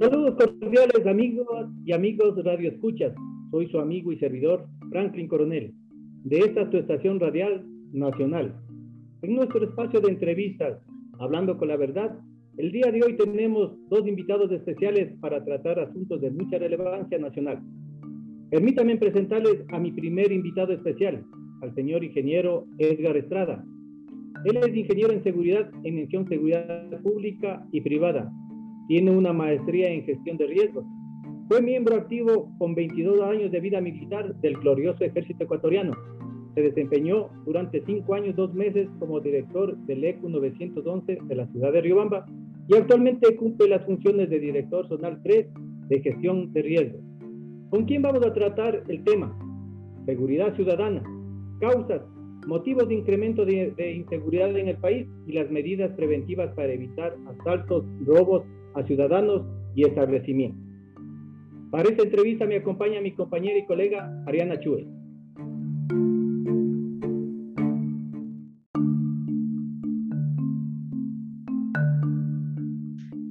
Saludos cordiales amigos y amigos Radio Escuchas. Soy su amigo y servidor Franklin Coronel, de esta tu estación radial nacional. En nuestro espacio de entrevistas, hablando con la verdad, el día de hoy tenemos dos invitados especiales para tratar asuntos de mucha relevancia nacional. Permítanme presentarles a mi primer invitado especial, al señor ingeniero Edgar Estrada. Él es ingeniero en seguridad en mención seguridad pública y privada. Tiene una maestría en gestión de riesgos. Fue miembro activo con 22 años de vida militar del glorioso ejército ecuatoriano. Se desempeñó durante cinco años, dos meses como director del ECU 911 de la ciudad de Riobamba y actualmente cumple las funciones de director zonal 3 de gestión de riesgos. ¿Con quién vamos a tratar el tema? Seguridad ciudadana, causas, motivos de incremento de, inseguridad en el país y las medidas preventivas para evitar asaltos, robos a ciudadanos y establecimientos. Para esta entrevista me acompaña mi compañera y colega Ariana Chue.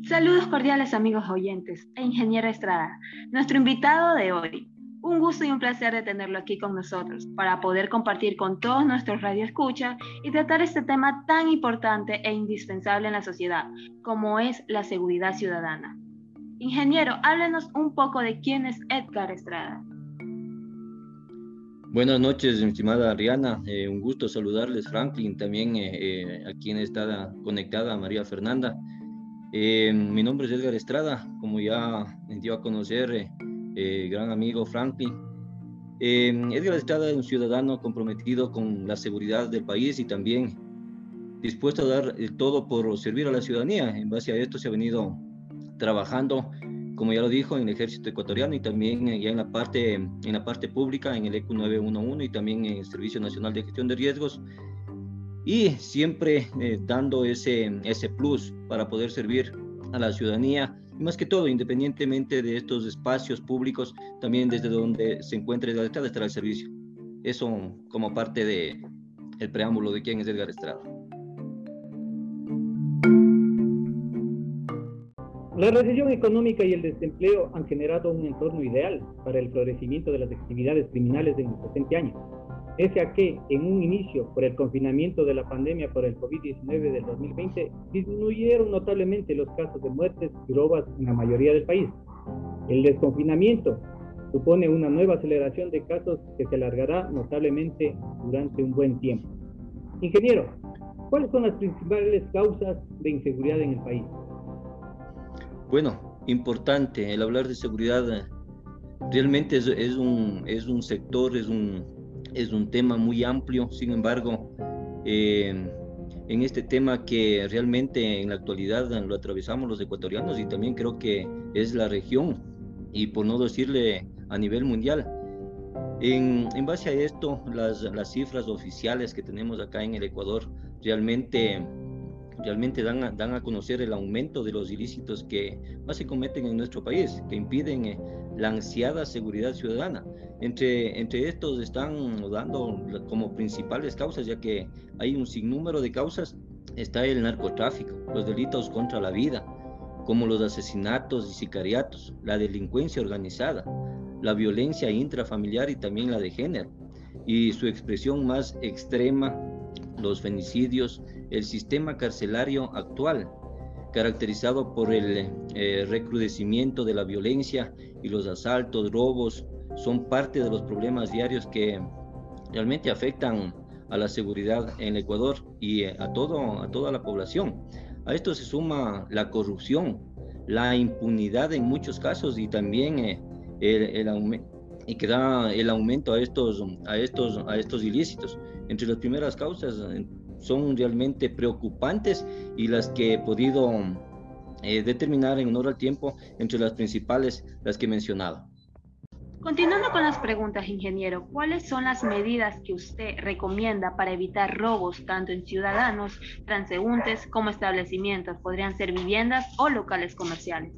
Saludos cordiales amigos oyentes e ingeniera Estrada, nuestro invitado de hoy. Un gusto y un placer de tenerlo aquí con nosotros para poder compartir con todos nuestros radioescuchas y tratar este tema tan importante e indispensable en la sociedad como es la seguridad ciudadana. Ingeniero, háblenos un poco de quién es Edgar Estrada. Buenas noches, estimada Ariana. Eh, un gusto saludarles, Franklin, también eh, eh, a quien está conectada, María Fernanda. mi nombre es Edgar Estrada, como ya dio a conocer eh, gran amigo Franklin. Eh, Edgar Estrada es un ciudadano comprometido con la seguridad del país y también dispuesto a dar todo por servir a la ciudadanía. En base a esto se ha venido trabajando, como ya lo dijo, en el ejército ecuatoriano y también eh, ya en la parte, en la parte pública, en el ECU 911 y también en el Servicio Nacional de Gestión de Riesgos. Y siempre eh, dando ese, ese plus para poder servir a la ciudadanía y más que todo, independientemente de estos espacios públicos, también desde donde se encuentre la Estrada estará el servicio. Eso como parte de el preámbulo de quién es Edgar Estrada. La recesión económica y el desempleo han generado un entorno ideal para el florecimiento de las actividades criminales en los 60 años Pese a que en un inicio, por el confinamiento de la pandemia por el COVID-19 del 2020, disminuyeron notablemente los casos de muertes y robas en la mayoría del país. El desconfinamiento supone una nueva aceleración de casos que se alargará notablemente durante un buen tiempo. Ingeniero, ¿cuáles son las principales causas de inseguridad en el país? Bueno, importante el hablar de seguridad. Realmente es, es un, es un sector, es un, es un tema muy amplio, sin embargo, eh, en este tema que realmente en la actualidad lo atravesamos los ecuatorianos y también creo que es la región y por no decirle a nivel mundial. En, en base a esto, las, las, cifras oficiales que tenemos acá en el Ecuador realmente, realmente dan, a, dan a conocer el aumento de los ilícitos que más se cometen en nuestro país, que impiden eh, la ansiada seguridad ciudadana. Entre, entre estos están dando como principales causas, ya que hay un sinnúmero de causas, está el narcotráfico, los delitos contra la vida, como los asesinatos y sicariatos, la delincuencia organizada, la violencia intrafamiliar y también la de género, y su expresión más extrema, los femicidios, el sistema carcelario actual, caracterizado por el eh, recrudecimiento de la violencia y los asaltos, robos, son parte de los problemas diarios que realmente afectan a la seguridad en Ecuador y eh, a, todo, a toda la población. A esto se suma la corrupción, la impunidad en muchos casos y también eh, el, el, y que da el aumento a estos, a, estos, a estos ilícitos. Entre las primeras causas son realmente preocupantes y las que he podido eh, determinar en honor al tiempo entre las principales, las que he mencionado. Continuando con las preguntas, ingeniero, ¿cuáles son las medidas que usted recomienda para evitar robos tanto en ciudadanos, transeúntes como establecimientos? Podrían ser viviendas o locales comerciales.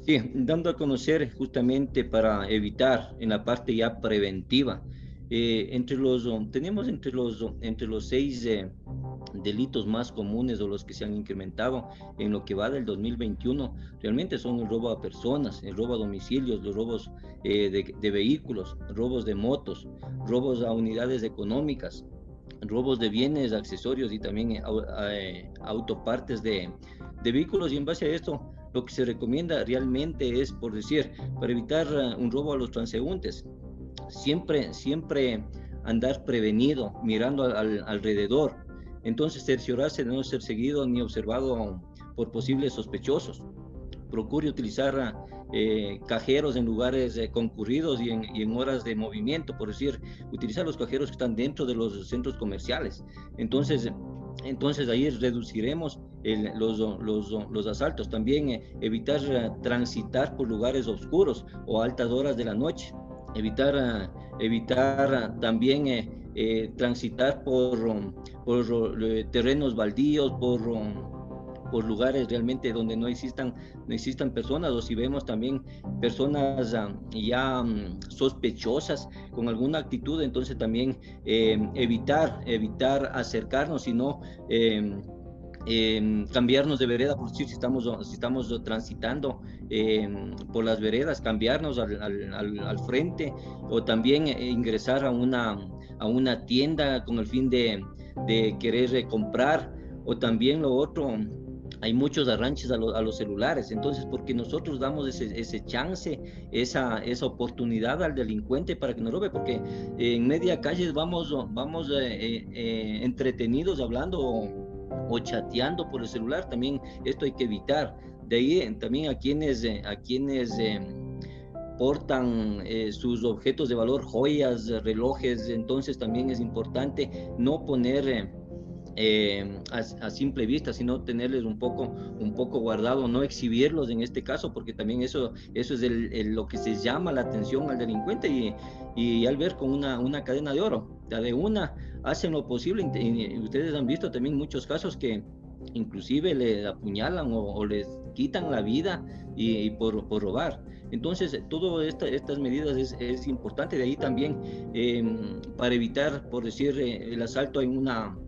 Sí, dando a conocer justamente para evitar en la parte ya preventiva Eh, entre los, tenemos entre los, entre los seis eh, delitos más comunes o los que se han incrementado en lo que va del 2021 realmente son el robo a personas, el robo a domicilios, los robos de, de, vehículos, robos de motos, robos a unidades económicas, robos de bienes, accesorios y también autopartes de, de vehículos. Y en base a esto lo que se recomienda realmente es, por decir, para evitar un robo a los transeúntes, siempre, siempre andar prevenido, mirando al, alrededor. Entonces, cerciorarse de no ser seguido ni observado por posibles sospechosos. Procure utilizar eh, cajeros en lugares eh, concurridos y en, en, horas de movimiento, por decir, utilizar los cajeros que están dentro de los centros comerciales. Entonces, entonces ahí reduciremos los, los, los, asaltos. También eh, evitar transitar por lugares oscuros o altas horas de la noche. Evitar, eh, evitar también transitar por, por terrenos baldíos, por por lugares realmente donde no existan, no existan personas o si vemos también personas ah, ya mm, sospechosas con alguna actitud, entonces también evitar, evitar acercarnos, sino em, cambiarnos de vereda, por si estamos, si estamos transitando por las veredas, cambiarnos al, al, frente o también eh, ingresar a una, a una tienda con el fin de, de querer comprar o también lo otro, hay muchos arranches a, los celulares. Entonces, porque nosotros damos ese, chance, esa, esa oportunidad al delincuente para que nos robe, porque en media calle vamos, vamos eh, eh, eh, entretenidos hablando o, chateando por el celular, también esto hay que evitar. De ahí también a quienes, a quienes portan sus objetos de valor, joyas, relojes, entonces también es importante no poner eh, a, simple vista, sino tenerles un poco, un poco guardado, no exhibirlos en este caso, porque también eso, eso es lo que se llama la atención al delincuente y, al ver con una, cadena de oro, de una, hacen lo posible, y, ustedes han visto también muchos casos que inclusive le apuñalan o, les quitan la vida y, por, robar. Entonces, todas esta, estas medidas es, es, importante. De ahí también, em, para evitar, por decir, eh, el asalto en una,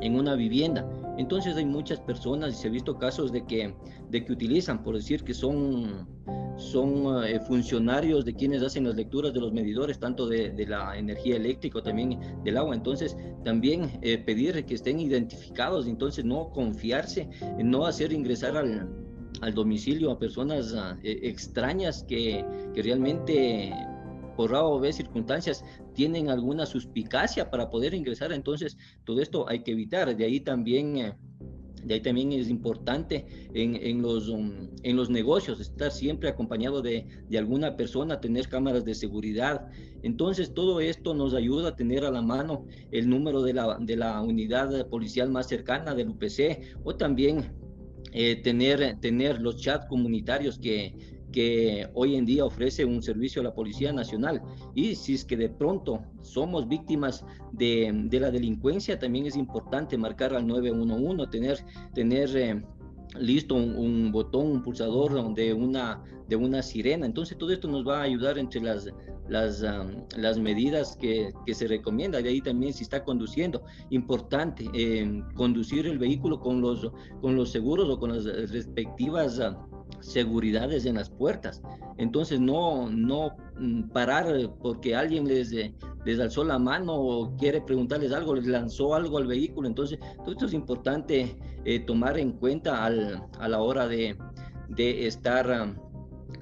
en una vivienda. Entonces hay muchas personas y se ha visto casos de que, de que utilizan, por decir que son, son eh, funcionarios de quienes hacen las lecturas de los medidores, tanto de, la energía eléctrica, también del agua. Entonces también eh, pedir que estén identificados, entonces no confiarse, no hacer ingresar al, al domicilio a personas ah, e, extrañas que, que realmente por A o circunstancias tienen alguna suspicacia para poder ingresar, entonces todo esto hay que evitar. De ahí también... Eh, de ahí también es importante en, en los, um, en los negocios estar siempre acompañado de, de, alguna persona, tener cámaras de seguridad. Entonces todo esto nos ayuda a tener a la mano el número de la, de la unidad policial más cercana del UPC o también eh, tener, tener los chats comunitarios que, que hoy en día ofrece un servicio a la Policía Nacional. Y si es que de pronto somos víctimas de, la delincuencia, también es importante marcar al 911, tener, tener eh, listo un, botón, un pulsador de una, de una sirena. Entonces todo esto nos va a ayudar entre las, las, las medidas que, que, se recomienda. De ahí también si está conduciendo, importante eh, conducir el vehículo con los, con los seguros o con las respectivas seguridades en las puertas. Entonces no, no mm, parar porque alguien les, eh, les alzó la mano o quiere preguntarles algo, les lanzó algo al vehículo. Entonces todo esto es importante eh, tomar en cuenta al, a la hora de, de estar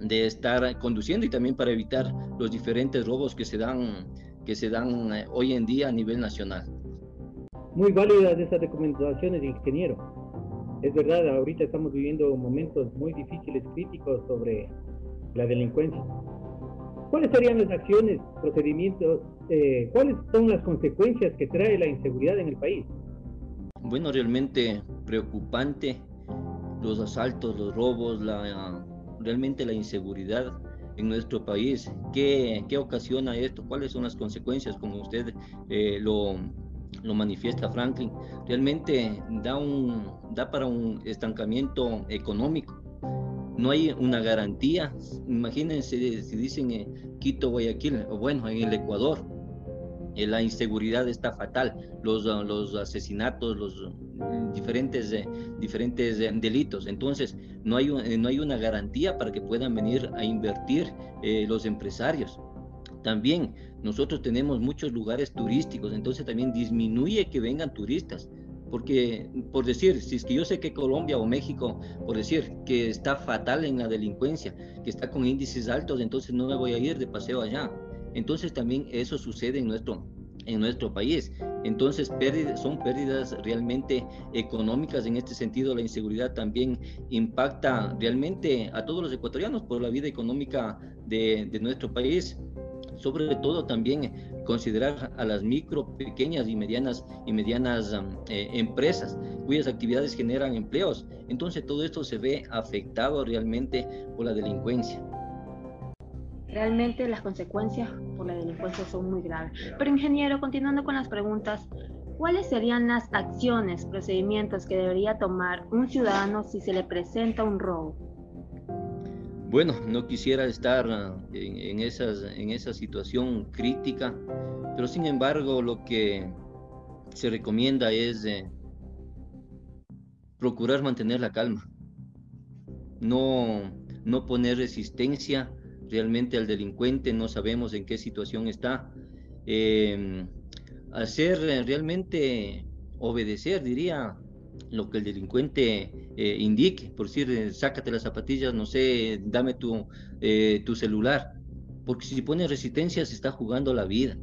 de estar conduciendo y también para evitar los diferentes robos que se dan que se dan eh, hoy en día a nivel nacional. Muy válidas esas recomendaciones, ingeniero. Es verdad, ahorita estamos viviendo momentos muy difíciles, críticos sobre la delincuencia. ¿Cuáles serían las acciones, procedimientos, eh, cuáles son las consecuencias que trae la inseguridad en el país? Bueno, realmente preocupante los asaltos, los robos, la, realmente la inseguridad en nuestro país. ¿Qué, ¿Qué, ocasiona esto? ¿Cuáles son las consecuencias, como usted eh, lo, lo manifiesta Franklin, realmente da, un, da para un estancamiento económico. No hay una garantía. Imagínense si dicen eh, Quito, Guayaquil, bueno, en el Ecuador. eh, la inseguridad está fatal, los, los asesinatos, los diferentes, diferentes delitos. Entonces, no hay, no hay una garantía para que puedan venir a invertir los empresarios. También nosotros tenemos muchos lugares turísticos, entonces también disminuye que vengan turistas. Porque, por decir, si es que yo sé que Colombia o México, por decir, que está fatal en la delincuencia, que está con índices altos, entonces no me voy a ir de paseo allá. Entonces también eso sucede en nuestro, en nuestro país. Entonces son pérdidas realmente económicas. En este sentido, la inseguridad también impacta realmente a todos los ecuatorianos por la vida económica de nuestro país sobre todo también considerar a las micro, pequeñas y medianas y medianas eh, empresas cuyas actividades generan empleos. Entonces todo esto se ve afectado realmente por la delincuencia. Realmente las consecuencias por la delincuencia son muy graves. Pero ingeniero, continuando con las preguntas, ¿cuáles serían las acciones, procedimientos que debería tomar un ciudadano si se le presenta un robo? Bueno, no quisiera estar ah, en, esa situación crítica, pero sin embargo lo que se recomienda es procurar mantener la calma, no, no poner resistencia realmente al delincuente, no sabemos en qué situación está, em, hacer realmente obedecer, diría, lo que el delincuente eh, indique, por decir, eh, sácate las zapatillas, no sé, dame tu, eh, tu celular, porque si pone resistencia se está jugando la vida.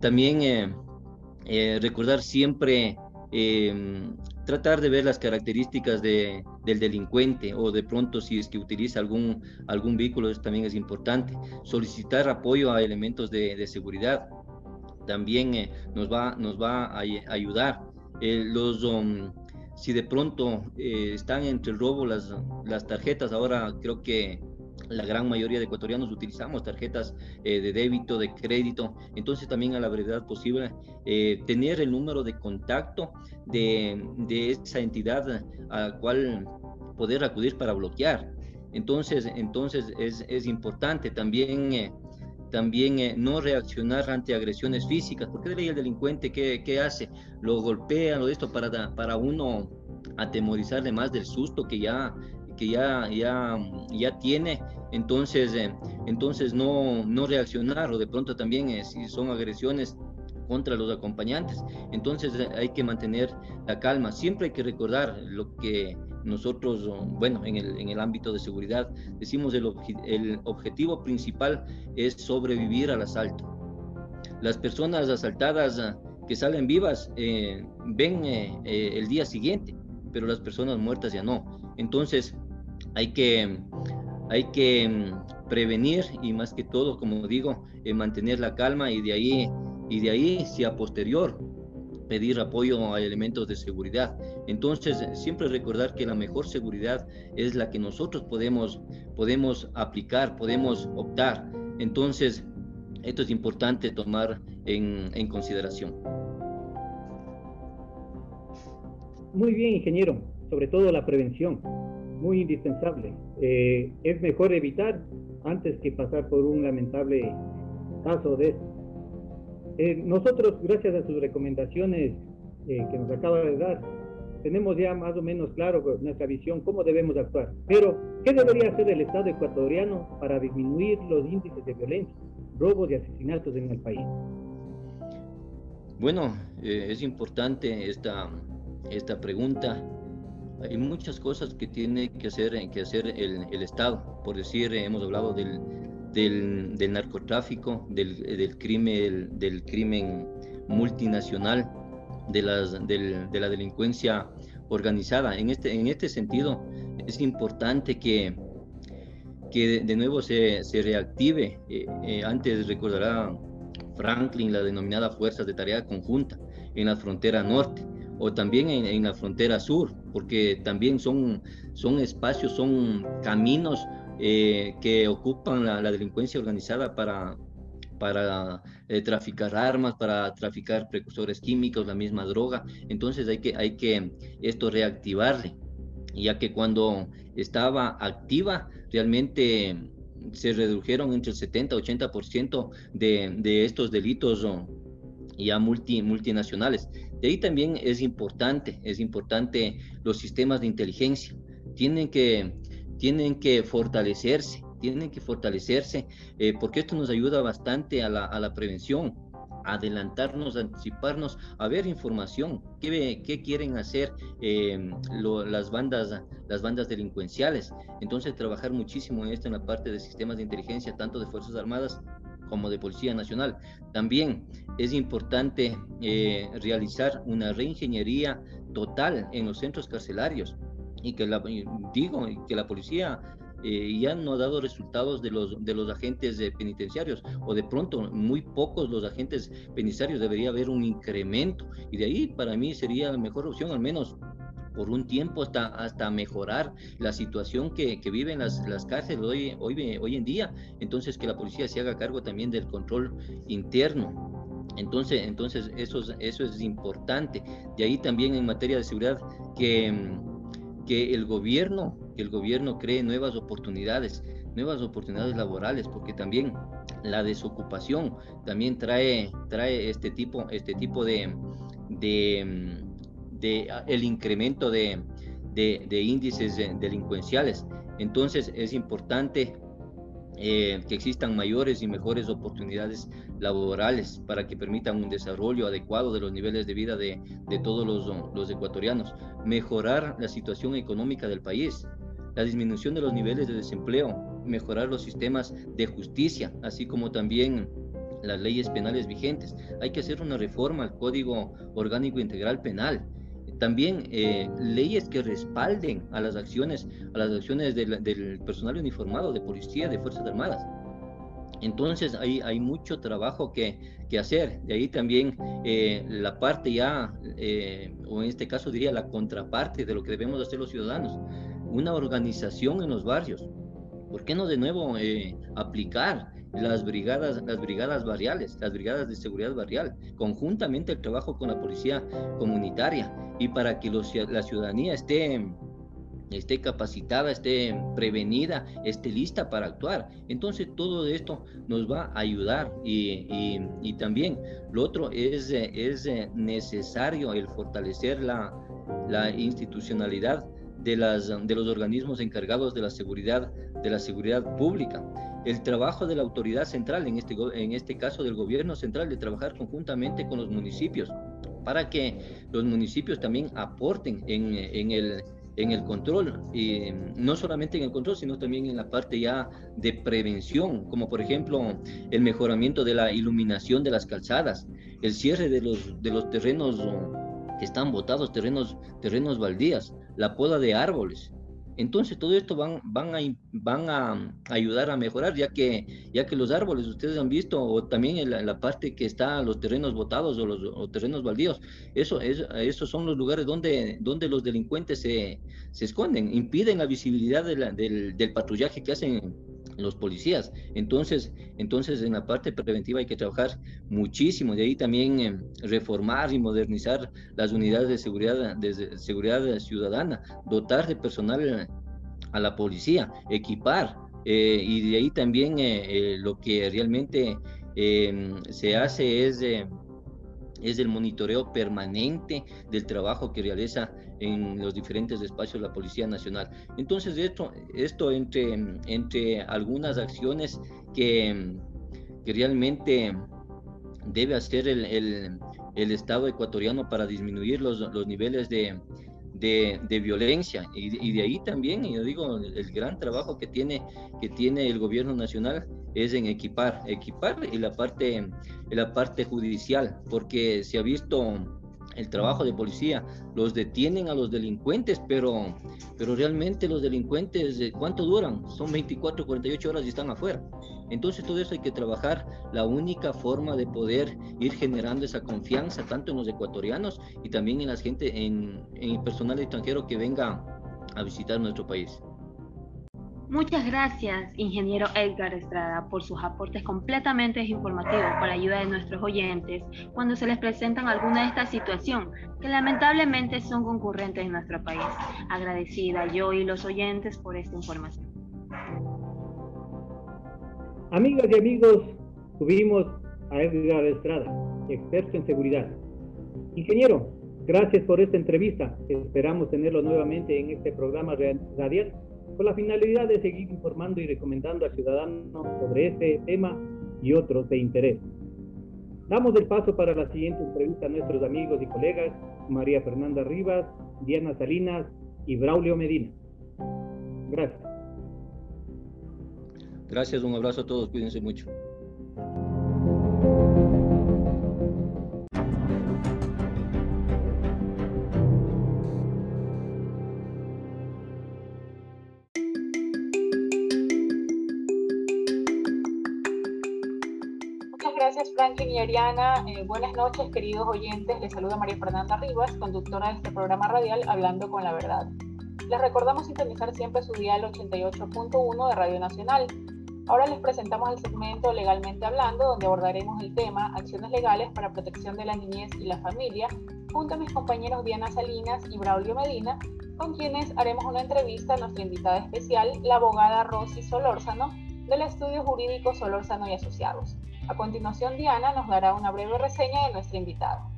También recordar siempre, em, tratar de ver las características de, del delincuente o de pronto si es que utiliza algún, algún vehículo, también es importante. Solicitar apoyo a elementos de, de seguridad también nos, va, nos va a, ayudar. los, um, si de pronto eh, están entre el robo las, las tarjetas, ahora creo que la gran mayoría de ecuatorianos utilizamos tarjetas eh, de débito, de crédito, entonces también a la verdad posible eh, tener el número de contacto de, de, esa entidad a la cual poder acudir para bloquear. Entonces, entonces es, es importante también también eh, no reaccionar ante agresiones físicas, porque el delincuente ¿qué, qué hace? Lo golpea, lo esto para, para uno atemorizarle más del susto que ya que ya, ya, ya tiene, entonces, eh, entonces no, no reaccionar o de pronto también eh, si son agresiones contra los acompañantes, entonces hay que mantener la calma, siempre hay que recordar lo que nosotros, bueno, en el, en el ámbito de seguridad, decimos el, el objetivo principal es sobrevivir al asalto. Las personas asaltadas ah, que salen vivas eh, ven eh, eh, el día siguiente, pero las personas muertas ya no. Entonces hay que, hay que mm, prevenir y más que todo, como digo, mantener la calma y de ahí, y de ahí si a posterior pedir apoyo a elementos de seguridad. Entonces, siempre recordar que la mejor seguridad es la que nosotros podemos, podemos aplicar, podemos optar. Entonces, esto es importante tomar en, en consideración. Muy bien, ingeniero, sobre todo la prevención, muy indispensable. Eh, es mejor evitar antes que pasar por un lamentable caso de esto. Eh, nosotros, gracias a sus recomendaciones eh, que nos acaba de dar, tenemos ya más o menos claro nuestra visión, cómo debemos actuar. Pero, ¿qué debería hacer el Estado ecuatoriano para disminuir los índices de violencia, robos y asesinatos en el país? Bueno, eh, es importante esta, esta pregunta. Hay muchas cosas que tiene que hacer, que hacer el, el Estado. Por decir, hemos hablado del, del, narcotráfico, del, crimen, del, crimen multinacional, de, la delincuencia organizada. En este, en este sentido, es importante que, que de nuevo se, se reactive. Eh, eh, antes recordará Franklin la denominada Fuerzas de Tarea Conjunta en la frontera norte o también en, la frontera sur, porque también son, son espacios, son caminos eh, que ocupan la, delincuencia organizada para, para eh, traficar armas, para traficar precursores químicos, la misma droga. Entonces hay que, hay que esto reactivarle, ya que cuando estaba activa realmente se redujeron entre el 70-80% de, de estos delitos ya multi, multinacionales. De ahí también es importante, es importante los sistemas de inteligencia. Tienen que, tienen que fortalecerse, tienen que fortalecerse, eh, porque esto nos ayuda bastante a la, a la prevención, adelantarnos, anticiparnos, a ver información, qué, qué quieren hacer em, las, bandas, las bandas delincuenciales. Entonces, trabajar muchísimo en esto en la parte de sistemas de inteligencia, tanto de Fuerzas Armadas como de Policía Nacional. También es importante eh, realizar una reingeniería total en los centros carcelarios y que la, digo que la policía eh, ya no ha dado resultados de los, de los agentes penitenciarios o de pronto muy pocos los agentes penitenciarios debería haber un incremento y de ahí para mí sería la mejor opción al menos por un tiempo hasta, hasta mejorar la situación que, que viven las, las cárceles hoy, hoy, hoy en día. Entonces, que la policía se haga cargo también del control interno. Entonces, entonces eso, eso es importante. De ahí también en materia de seguridad que, que el gobierno, que el gobierno cree nuevas oportunidades, nuevas oportunidades laborales, porque también la desocupación también trae, trae este tipo, este tipo de, de de, el incremento de, de, índices delincuenciales. Entonces es importante eh, que existan mayores y mejores oportunidades laborales para que permitan un desarrollo adecuado de los niveles de vida de, de todos los, los, ecuatorianos, mejorar la situación económica del país, la disminución de los niveles de desempleo, mejorar los sistemas de justicia, así como también las leyes penales vigentes. Hay que hacer una reforma al Código Orgánico Integral Penal también eh, leyes que respalden a las acciones, a las acciones del, personal uniformado, de policía, de Fuerzas Armadas. Entonces hay, hay mucho trabajo que, que hacer. De ahí también eh, la parte ya, eh, o en este caso diría la contraparte de lo que debemos hacer los ciudadanos, una organización en los barrios. ¿Por qué no de nuevo aplicar las brigadas, las brigadas barriales, las brigadas de seguridad barrial, conjuntamente el trabajo con la policía comunitaria y para que la ciudadanía esté, esté capacitada, esté prevenida, esté lista para actuar. Entonces todo esto nos va a ayudar y, y, también lo otro es, es necesario el fortalecer la, la institucionalidad de, las, de los organismos encargados de la seguridad, de la seguridad pública. El trabajo de la autoridad central, en este, en este caso del gobierno central, de trabajar conjuntamente con los municipios, para que los municipios también aporten en, en el, en el control, y no solamente en el control, sino también en la parte ya de prevención, como por ejemplo el mejoramiento de la iluminación de las calzadas, el cierre de los, de los terrenos que están botados, terrenos, terrenos baldías, la poda de árboles. Entonces todo esto van, van, a, van a ayudar a mejorar, ya que, ya que los árboles, ustedes han visto, o también en la, parte que está los terrenos botados o los terrenos baldíos, eso, es, esos son los lugares donde, donde los delincuentes se, se esconden, impiden la visibilidad del, del patrullaje que hacen los policías. Entonces, entonces en la parte preventiva hay que trabajar muchísimo. De ahí también eh, reformar y modernizar las unidades de seguridad, de seguridad ciudadana, dotar de personal a la policía, equipar. Eh, y de ahí también eh, lo que realmente se hace es es el monitoreo permanente del trabajo que realiza en los diferentes espacios la Policía Nacional. Entonces, esto, esto entre, entre algunas acciones que, que realmente debe hacer el, el, el, Estado ecuatoriano para disminuir los, los niveles de, de, violencia. Y, y, de ahí también, yo digo, el, gran trabajo que tiene, que tiene el gobierno nacional es en equipar, equipar y la parte, la parte judicial, porque se ha visto el trabajo de policía, los detienen a los delincuentes, pero, pero realmente los delincuentes, eh, ¿cuánto duran? Son 24, 48 horas y están afuera. Entonces todo eso hay que trabajar. La única forma de poder ir generando esa confianza, tanto en los ecuatorianos y también en la gente, en, en el personal extranjero que venga a visitar nuestro país. Muchas gracias, ingeniero Edgar Estrada, por sus aportes completamente informativos para ayuda de nuestros oyentes cuando se les presentan alguna de estas situaciones que lamentablemente son concurrentes en nuestro país. Agradecida yo y los oyentes por esta información. Amigas y amigos, tuvimos a Edgar Estrada, experto en seguridad. Ingeniero, gracias por esta entrevista. Esperamos tenerlo nuevamente en este programa radial con la finalidad de seguir informando y recomendando a ciudadanos sobre este tema y otros de interés. Damos el paso para la siguiente entrevista a nuestros amigos y colegas María Fernanda Rivas, Diana Salinas y Braulio Medina. Gracias. Gracias, un abrazo a todos, cuídense mucho. Ariana. Eh, buenas noches, queridos oyentes. Les saluda María Fernanda Rivas, conductora de este programa radial Hablando con la Verdad. Les recordamos sintonizar siempre su dial 88.1 de Radio Nacional. Ahora les presentamos el segmento Legalmente Hablando, donde abordaremos el tema Acciones legales para protección de la niñez y la familia, junto a mis compañeros Diana Salinas y Braulio Medina, con quienes haremos una entrevista a nuestra invitada especial, la abogada Rosy Solórzano, del Estudio Jurídico Solórzano y Asociados. A continuación, Diana nos dará una breve reseña de nuestra invitada.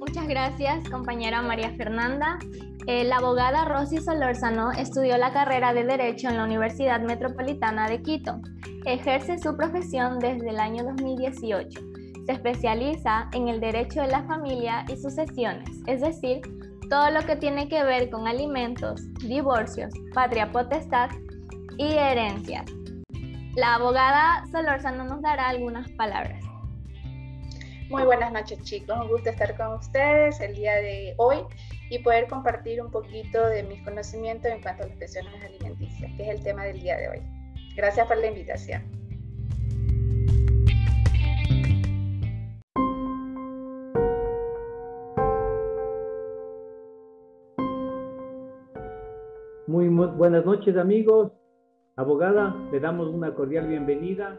Muchas gracias, compañera María Fernanda. Eh, la abogada Rosy Solórzano estudió la carrera de Derecho en la Universidad Metropolitana de Quito. Ejerce su profesión desde el año 2018 se especializa en el derecho de la familia y sucesiones, es decir, todo lo que tiene que ver con alimentos, divorcios, patria potestad y herencias. La abogada Solórzano nos dará algunas palabras. Muy buenas noches chicos, un gusto estar con ustedes el día de hoy y poder compartir un poquito de mis conocimientos en cuanto a las pensiones alimenticias, que es el tema del día de hoy. Gracias por la invitación. Buenas noches amigos. Abogada, le damos una cordial bienvenida.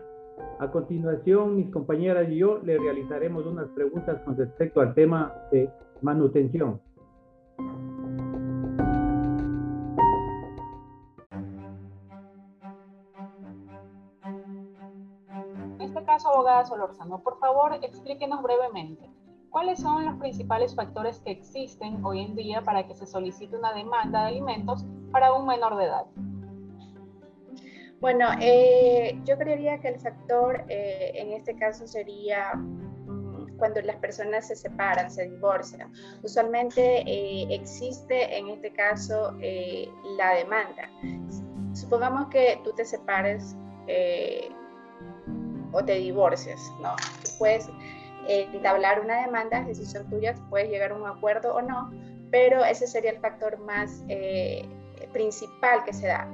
A continuación, mis compañeras y yo le realizaremos unas preguntas con respecto al tema de manutención. En este caso, abogada Solórzano, por favor, explíquenos brevemente. ¿Cuáles son los principales factores que existen hoy en día para que se solicite una demanda de alimentos para un menor de edad? Bueno, eh, yo creería que el factor eh, en este caso sería mm, cuando las personas se separan, se divorcian. Usualmente eh, existe en este caso la demanda. Supongamos que tú te separes o te divorcias, ¿no? Puedes entablar una demanda, es decisión tuya, puedes llegar a un acuerdo o no, pero ese sería el factor más eh, principal que se da.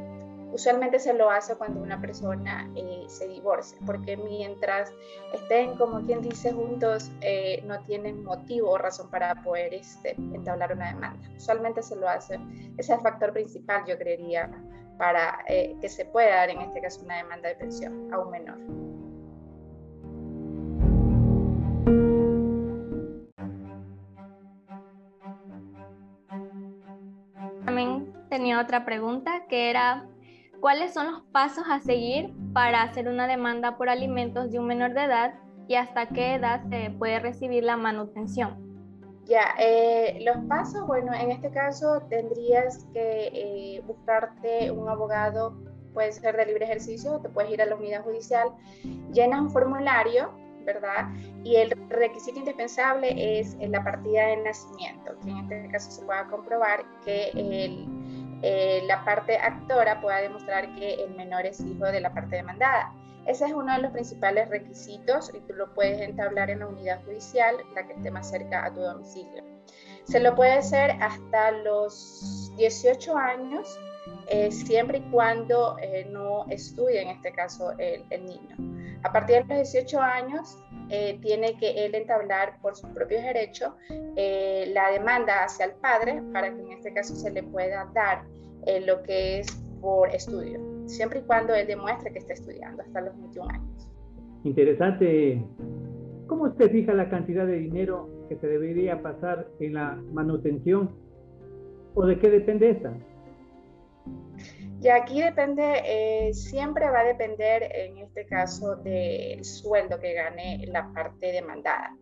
Usualmente se lo hace cuando una persona eh, se divorcia, porque mientras estén, como quien dice, juntos, eh, no tienen motivo o razón para poder este, entablar una demanda. Usualmente se lo hace, ese es el factor principal, yo creería, para que se pueda dar en este caso una demanda de pensión a un menor. Tenía otra pregunta que era, ¿cuáles son los pasos a seguir para hacer una demanda por alimentos de un menor de edad y hasta qué edad se puede recibir la manutención? Ya, eh, los pasos, bueno, en este caso tendrías que eh, buscarte un abogado, puede ser de libre ejercicio, te puedes ir a la unidad judicial, llenas un formulario, ¿verdad? Y el requisito indispensable es la partida de nacimiento, que en este caso se pueda comprobar que el eh, la parte actora pueda demostrar que el menor es hijo de la parte demandada. Ese es uno de los principales requisitos y tú lo puedes entablar en la unidad judicial, la que esté más cerca a tu domicilio. Se lo puede hacer hasta los 18 años, eh, siempre y cuando eh, no estudie, en este caso, el, el, niño. A partir de los 18 años, tiene que él entablar por sus propios derechos la demanda hacia el padre para que en este caso se le pueda dar lo que es por estudio, siempre y cuando él demuestre que está estudiando hasta los 21 años. Interesante. ¿Cómo se fija la cantidad de dinero que se debería pasar en la manutención? o de qué depende esta? Y aquí depende, eh, siempre va a depender en este caso del sueldo que gane la parte demandada.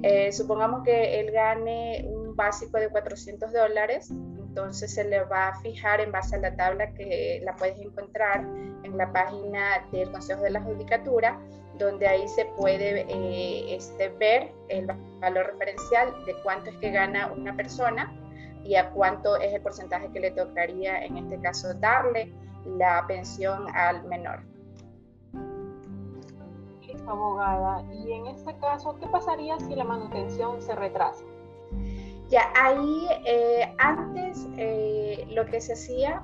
Eh, supongamos que él gane un básico de 400 dólares, entonces se le va a fijar en base a la tabla que la puedes encontrar en la página del Consejo de la Judicatura, donde ahí se puede eh, este, ver el valor referencial de cuánto es que gana una persona y a cuánto es el porcentaje que le tocaría en este caso darle la pensión al menor. Abogada. Y en este caso, ¿qué pasaría si la manutención se retrasa? Ya ahí, eh, antes eh, lo que se hacía,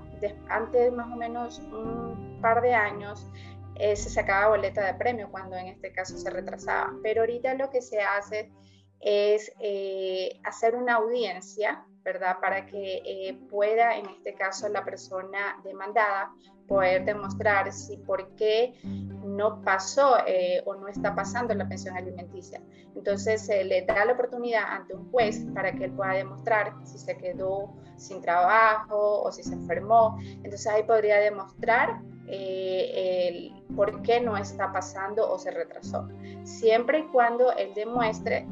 antes más o menos un par de años, eh, se sacaba boleta de premio cuando en este caso se retrasaba. Pero ahorita lo que se hace es hacer una audiencia ¿verdad? Para que eh, pueda, en este caso, la persona demandada poder demostrar si por qué no pasó eh, o no está pasando la pensión alimenticia. Entonces se le da la oportunidad ante un juez para que él pueda demostrar si se quedó sin trabajo o si se enfermó. Entonces ahí podría demostrar eh, el por qué no está pasando o se retrasó. Siempre y cuando él demuestre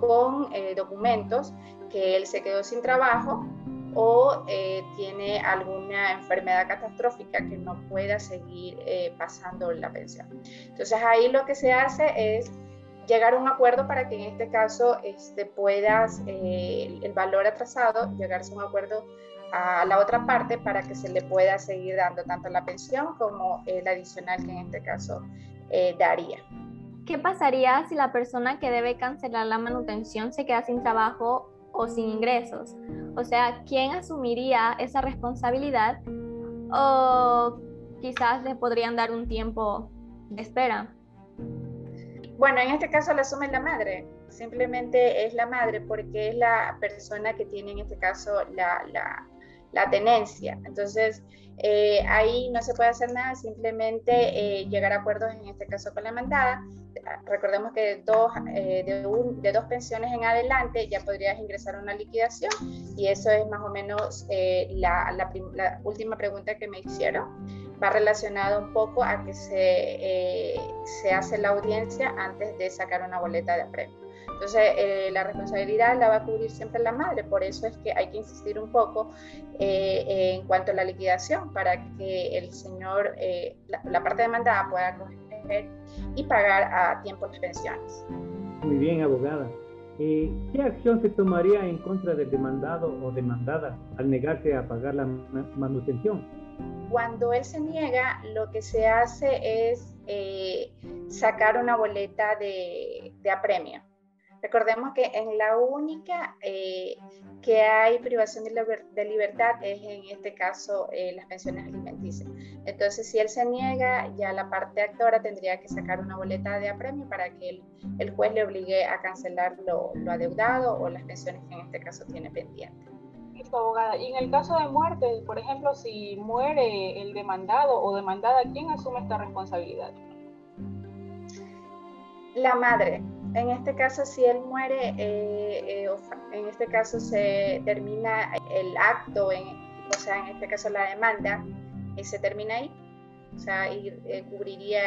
con documentos que él se quedó sin trabajo o eh, tiene alguna enfermedad catastrófica que no pueda seguir eh, pasando la pensión. Entonces ahí lo que se hace es llegar a un acuerdo para que en este caso este, puedas eh, el valor atrasado, llegarse a un acuerdo a la otra parte para que se le pueda seguir dando tanto la pensión como el adicional que en este caso daría. ¿Qué pasaría si la persona que debe cancelar la manutención se queda sin trabajo o sin ingresos. O sea, ¿quién asumiría esa responsabilidad? O quizás le podrían dar un tiempo de espera. Bueno, en este caso la asume la madre. Simplemente es la madre porque es la persona que tiene en este caso la, la, la tenencia. Entonces, eh, ahí no se puede hacer nada, simplemente eh, llegar a acuerdos, en este caso con la mandada. Recordemos que dos, eh, de, de, dos pensiones en adelante ya podrías ingresar a una liquidación y eso es más o menos la, la, última pregunta que me hicieron. Va relacionado un poco a que se, se hace la audiencia antes de sacar una boleta de premio. Entonces, eh, la responsabilidad la va a cubrir siempre la madre, por eso es que hay que insistir un poco eh, en cuanto a la liquidación para que el señor, eh, la, parte demandada pueda coger y pagar a tiempo las pensiones. Muy bien, abogada. ¿Qué acción se tomaría en contra del demandado o demandada al negarse a pagar la manutención? Cuando él se niega, lo que se hace es sacar una boleta de, de apremio. Recordemos que en la única eh, que hay privación de, libertad es en este caso eh, las pensiones alimenticias. Entonces, si él se niega, ya la parte actora tendría que sacar una boleta de apremio para que el, juez le obligue a cancelar lo, adeudado o las pensiones que en este caso tiene pendiente. Listo, abogada. Y en el caso de muerte, por ejemplo, si muere el demandado o demandada, ¿quién asume esta responsabilidad? La madre, en este caso, si él muere, eh, eh, en este caso se termina el acto, o sea, en este caso la demanda, y se termina ahí. O sea, y, eh, cubriría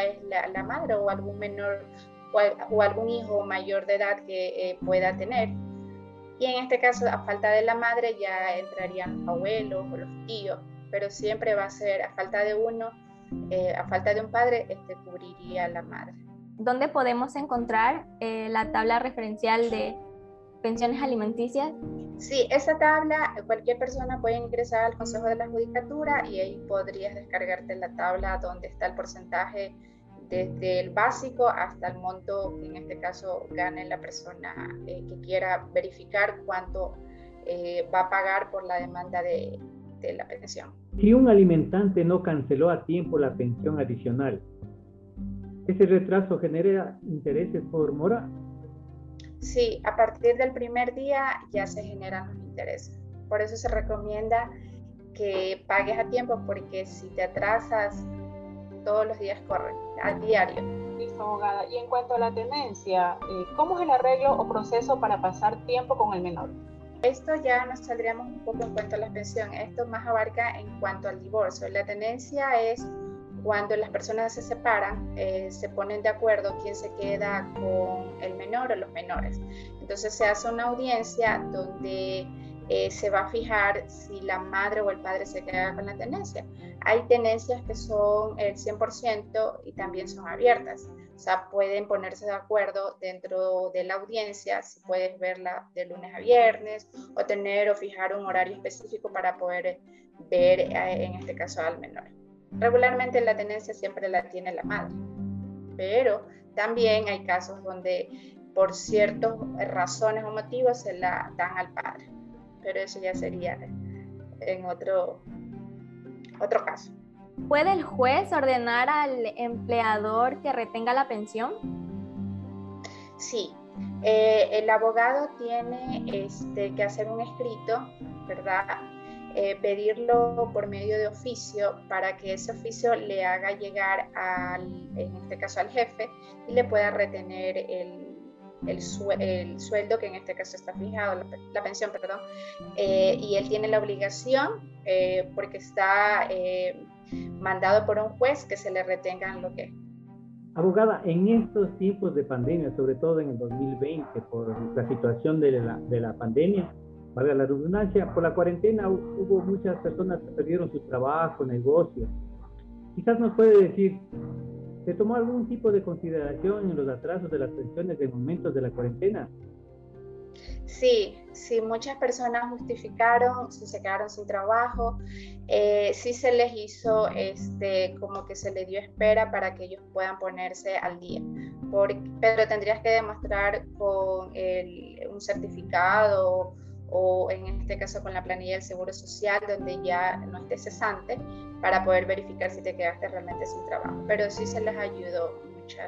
la, madre o algún menor o, algún hijo mayor de edad que pueda tener. Y en este caso, a falta de la madre, ya entrarían los abuelos o los tíos, pero siempre va a ser a falta de uno, a falta de un padre, este cubriría la madre. ¿Dónde podemos encontrar eh, la tabla referencial de pensiones alimenticias? Sí, esa tabla cualquier persona puede ingresar al Consejo de la Judicatura y ahí podrías descargarte la tabla donde está el porcentaje desde el básico hasta el monto que en este caso gane la persona eh, que quiera verificar cuánto eh, va a pagar por la demanda de, de la pensión. Si un alimentante no canceló a tiempo la pensión adicional, ¿Ese retraso genera intereses por mora? Sí, a partir del primer día ya se generan los intereses. Por eso se recomienda que pagues a tiempo porque si te atrasas, todos los días corren, a diario. Listo, abogada. Y en cuanto a la tenencia, eh, ¿cómo es el arreglo o proceso para pasar tiempo con el menor? Esto ya nos saldríamos un poco en cuanto a la pensión. Esto más abarca en cuanto al divorcio. La tenencia es cuando las personas se separan, eh, se ponen de acuerdo quién se queda con el menor o los menores. Entonces se hace una audiencia donde eh, se va a fijar si la madre o el padre se queda con la tenencia. Hay tenencias que son el 100% y también son abiertas. O sea, pueden ponerse de acuerdo dentro de la audiencia, si puedes verla de lunes a viernes, o tener o fijar un horario específico para poder ver, eh, en este caso, al menor. Regularmente la tenencia siempre la tiene la madre, pero también hay casos donde por ciertas razones o motivos se la dan al padre, pero eso ya sería en otro, otro caso. ¿Puede el juez ordenar al empleador que retenga la pensión? Sí, eh, el abogado tiene este, que hacer un escrito, ¿verdad? Eh, pedirlo por medio de oficio para que ese oficio le haga llegar al, en este caso al jefe, y le pueda retener el, el, sueldo que en este caso está fijado, la, pensión, perdón, eh, y él tiene la obligación, eh, porque está mandado por un juez, que se le retengan lo que Abogada, en estos tiempos de pandemia, sobre todo en el 2020, por la situación de la, de la pandemia, valga la redundancia, por la cuarentena hubo muchas personas que perdieron su trabajo, negocios. Quizás nos puede decir, ¿se tomó algún tipo de consideración en los atrasos de las pensiones de momentos de la cuarentena? Sí, sí, muchas personas justificaron, se quedaron sin trabajo, eh, sí se les hizo este, como que se les dio espera para que ellos puedan ponerse al día. pero tendrías que demostrar con un certificado o en este caso con la planilla del Seguro Social, donde ya no esté cesante, para poder verificar si te quedaste realmente sin trabajo. Pero sí se les ayudó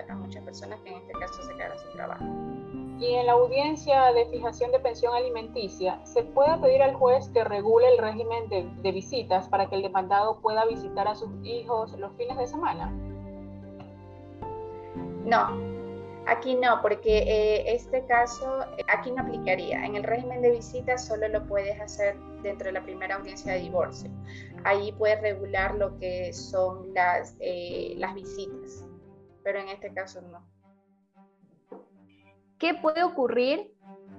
a muchas personas que en este caso se quedaron sin trabajo. Y en la audiencia de fijación de pensión alimenticia, ¿se puede pedir al juez que regule el régimen de, de visitas para que el demandado pueda visitar a sus hijos los fines de semana? No, Aquí no, porque eh, este caso eh, aquí no aplicaría. En el régimen de visita solo lo puedes hacer dentro de la primera audiencia de divorcio. Ahí puedes regular lo que son las, eh, las visitas, pero en este caso no. ¿Qué puede ocurrir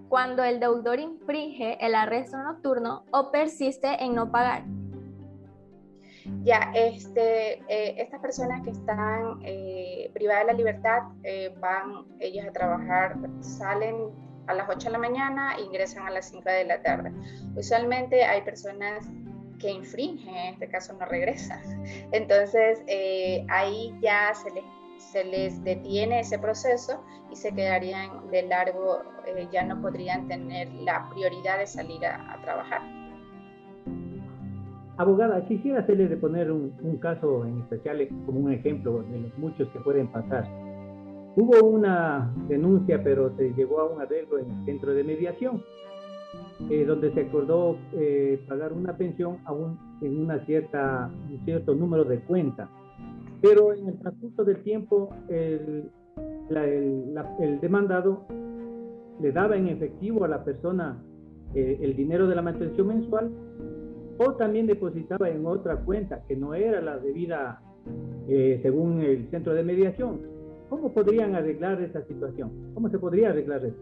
cuando el deudor infringe el arresto nocturno o persiste en no pagar? Ya este, eh, estas personas que están eh, privadas de la libertad eh, van ellos a trabajar, salen a las 8 de la mañana e ingresan a las 5 de la tarde. Usualmente hay personas que infringen, en este caso no regresan. Entonces ahí ya se les, se les detiene ese proceso y se quedarían de largo, ya no podrían tener la prioridad de salir a trabajar. Abogada, quisiera hacerle de poner un, caso en especial como un ejemplo de los muchos que pueden pasar. Hubo una denuncia, pero se llegó a un arreglo en el centro de mediación, eh, donde se acordó eh, pagar una pensión a en una cierta, un cierto número de cuentas. Pero en el transcurso del tiempo, el, demandado le daba en efectivo a la persona eh, el dinero de la mantención mensual o también depositaba en otra cuenta que no era la debida eh, según el centro de mediación. ¿Cómo podrían arreglar esa situación? ¿Cómo se podría arreglar eso?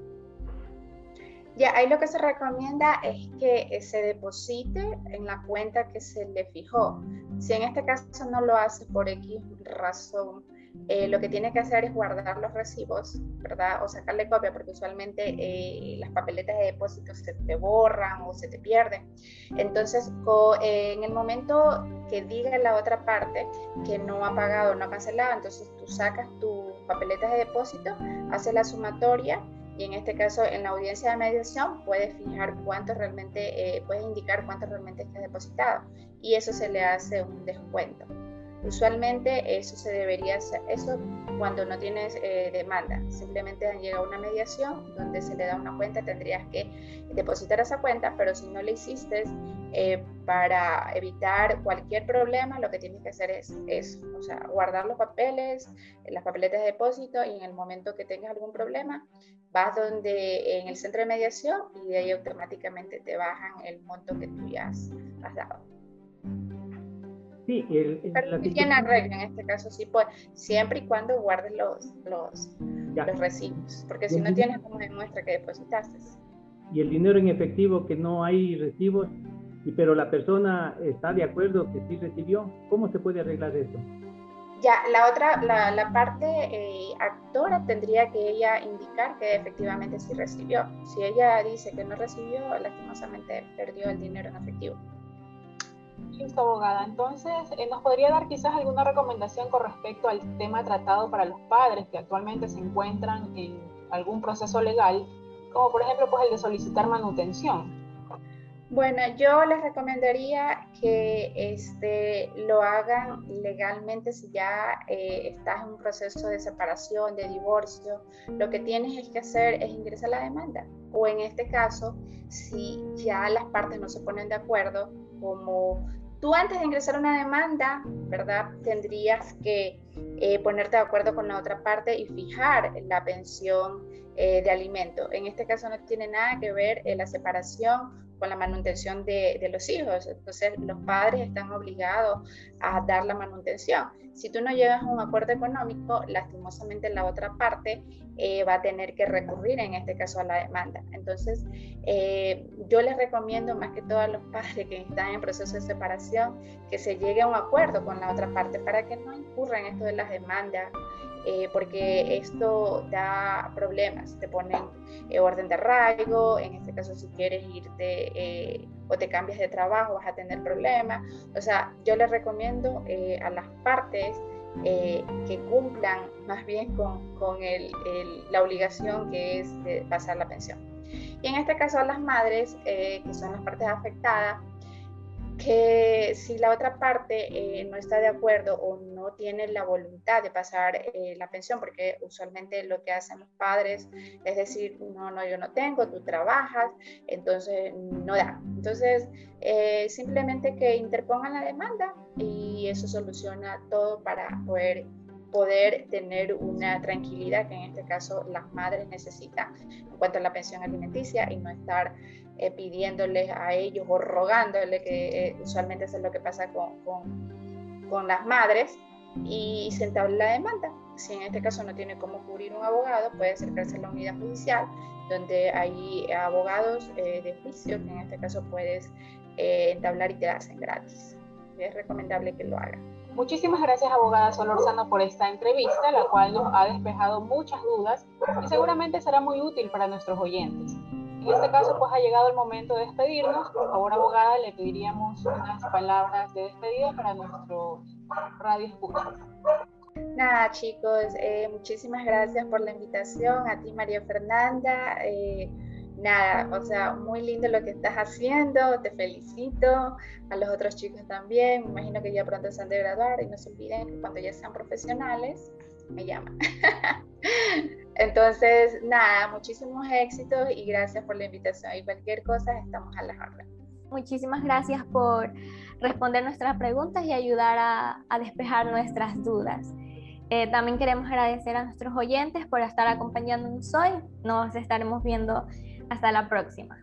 Ya, ahí lo que se recomienda es que eh, se deposite en la cuenta que se le fijó. Si en este caso no lo hace por X razón, eh, lo que tiene que hacer es guardar los recibos, ¿verdad? O sacarle copia, porque usualmente eh, las papeletas de depósito se te borran o se te pierden. Entonces, eh, en el momento que diga la otra parte que no ha pagado, no ha cancelado, entonces tú sacas tus papeletas de depósito, haces la sumatoria y en este caso en la audiencia de mediación puedes fijar cuánto realmente, puedes indicar cuánto realmente está depositado y eso se le hace un descuento. Usualmente eso se debería hacer, eso cuando no tienes eh, demanda, simplemente han llegado a una mediación donde se le da una cuenta, tendrías que depositar esa cuenta, pero si no le hiciste eh, para evitar cualquier problema, lo que tienes que hacer es, es o sea, guardar los papeles, las papeletas de depósito y en el momento que tengas algún problema, vas donde en el centro de mediación y de ahí automáticamente te bajan el monto que tú ya has dado. Sí, el, Pero ¿quién arregla en este caso? Sí, pues, siempre y cuando guardes los, los, los recibos, porque si no tienes, como demuestra que depositaste. Y el dinero en efectivo, que no hay recibos, y, pero la persona está de acuerdo que sí recibió, ¿cómo se puede arreglar eso? Ya, la otra, la, la parte eh, actora tendría que ella indicar que efectivamente sí recibió. Si ella dice que no recibió, lastimosamente perdió el dinero en efectivo. Listo, abogada. Entonces, eh, ¿nos podría dar quizás alguna recomendación con respecto al tema tratado para los padres que actualmente se encuentran en algún proceso legal, como por ejemplo pues el de solicitar manutención? Bueno, yo les recomendaría que este, lo hagan legalmente si ya eh, estás en un proceso de separación, de divorcio. Lo que tienes que hacer es ingresar la demanda. O en este caso, si ya las partes no se ponen de acuerdo, como Tú antes de ingresar una demanda, ¿verdad? Tendrías que eh, ponerte de acuerdo con la otra parte y fijar la pensión eh, de alimento. En este caso no tiene nada que ver eh, la separación con la manutención de, los hijos. Entonces, los padres están obligados a dar la manutención. Si tú no llegas a un acuerdo económico, lastimosamente la otra parte eh, va a tener que recurrir, en este caso, a la demanda. Entonces, eh, yo les recomiendo más que todo a los padres que están en proceso de separación que se llegue a un acuerdo con la otra parte para que no incurran esto de las demandas eh, porque esto da problemas, te ponen eh, orden de arraigo, en este caso si quieres irte eh, o te cambias de trabajo vas a tener problemas, o sea, yo les recomiendo a las partes que cumplan más bien con, con el, la obligación que es de pasar la pensión. Y en este caso a las madres, que son las partes afectadas, que si la otra parte eh, no está de acuerdo o no tiene la voluntad de pasar eh, la pensión, porque usualmente lo que hacen los padres es decir, no, no, yo no tengo, tú trabajas, entonces no da. Entonces, eh, simplemente que interpongan la demanda y eso soluciona todo para poder poder tener una tranquilidad que en este caso las madres necesitan en cuanto a la pensión alimenticia y no estar eh, pidiéndoles a ellos o rogándoles, que eh, usualmente eso es lo que pasa con, con, las madres, y se la demanda. Si en este caso no tiene cómo cubrir un abogado, puede acercarse a la unidad judicial, donde hay abogados eh, de juicio, que en este caso puedes entablar y te hacen gratis. Es recomendable que lo hagan. Muchísimas gracias, abogada Solorzano, por esta entrevista, la cual nos ha despejado muchas dudas y seguramente será muy útil para nuestros oyentes. En este caso, pues ha llegado el momento de despedirnos. Por favor, abogada, le pediríamos unas palabras de despedida para nuestro radio escucha. Nada, chicos, eh, muchísimas gracias por la invitación. A ti, María Fernanda. Eh, nada, o sea, muy lindo lo que estás haciendo, te felicito, a los otros chicos también, me imagino que ya pronto se han de graduar y no se olviden cuando ya sean profesionales, me llaman. Entonces, nada, muchísimos éxitos y gracias por la invitación. Y cualquier cosa, estamos a las órdenes. Muchísimas gracias por responder nuestras preguntas y ayudar a, despejar nuestras dudas. Eh, también queremos agradecer a nuestros oyentes por estar acompañándonos hoy. Nos estaremos viendo hasta la próxima.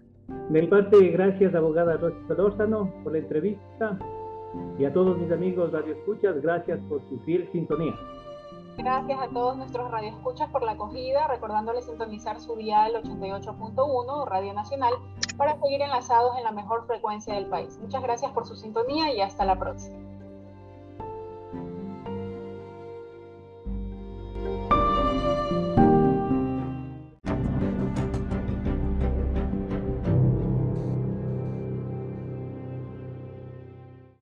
De mi parte, gracias abogada Rosy Solórzano por la entrevista y a todos mis amigos radioescuchas, gracias por su fiel sintonía. Gracias a todos nuestros radioescuchas por la acogida, recordándoles sintonizar su dial 88.1 Radio Nacional para seguir enlazados en la mejor frecuencia del país. Muchas gracias por su sintonía y hasta la próxima.